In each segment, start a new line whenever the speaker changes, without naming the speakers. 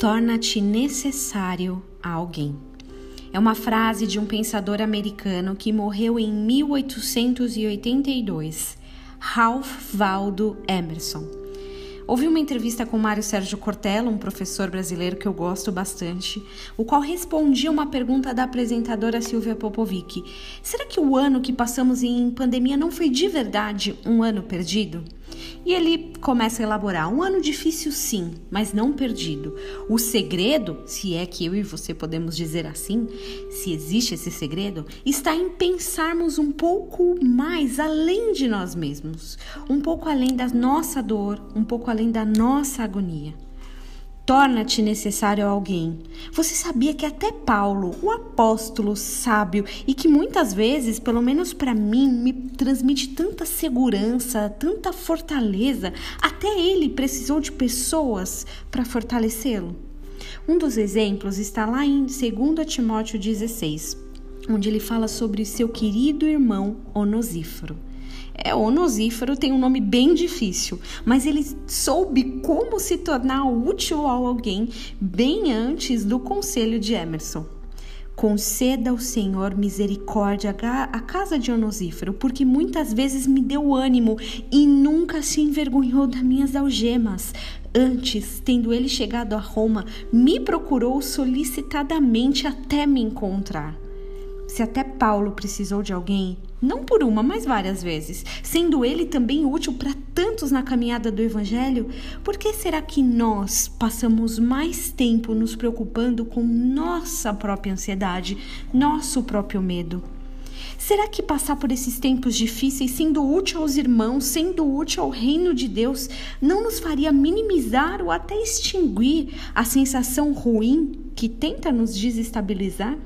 torna-te necessário a alguém. É uma frase de um pensador americano que morreu em 1882, Ralph Waldo Emerson. Ouvi uma entrevista com Mário Sérgio Cortella, um professor brasileiro que eu gosto bastante, o qual respondia uma pergunta da apresentadora Silvia Popovic. Será que o ano que passamos em pandemia não foi de verdade um ano perdido? E ele começa a elaborar: um ano difícil, sim, mas não perdido. O segredo, se é que eu e você podemos dizer assim, se existe esse segredo, está em pensarmos um pouco mais além de nós mesmos, um pouco além da nossa dor, um pouco além da nossa agonia torna-te necessário alguém. Você sabia que até Paulo, o apóstolo sábio e que muitas vezes, pelo menos para mim, me transmite tanta segurança, tanta fortaleza, até ele precisou de pessoas para fortalecê-lo? Um dos exemplos está lá em 2 Timóteo 16, onde ele fala sobre seu querido irmão Onosíforo. É, onosífero tem um nome bem difícil, mas ele soube como se tornar útil a alguém bem antes do conselho de Emerson. Conceda ao Senhor misericórdia à casa de Onosífero, porque muitas vezes me deu ânimo e nunca se envergonhou das minhas algemas. Antes, tendo ele chegado a Roma, me procurou solicitadamente até me encontrar. Se até Paulo precisou de alguém, não por uma, mas várias vezes, sendo ele também útil para tantos na caminhada do Evangelho, por que será que nós passamos mais tempo nos preocupando com nossa própria ansiedade, nosso próprio medo? Será que passar por esses tempos difíceis, sendo útil aos irmãos, sendo útil ao reino de Deus, não nos faria minimizar ou até extinguir a sensação ruim que tenta nos desestabilizar?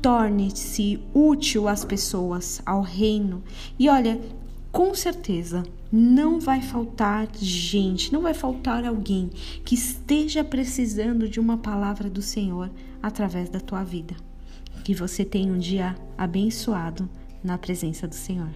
Torne-se útil às pessoas, ao reino. E olha, com certeza não vai faltar gente, não vai faltar alguém que esteja precisando de uma palavra do Senhor através da tua vida. Que você tenha um dia abençoado na presença do Senhor.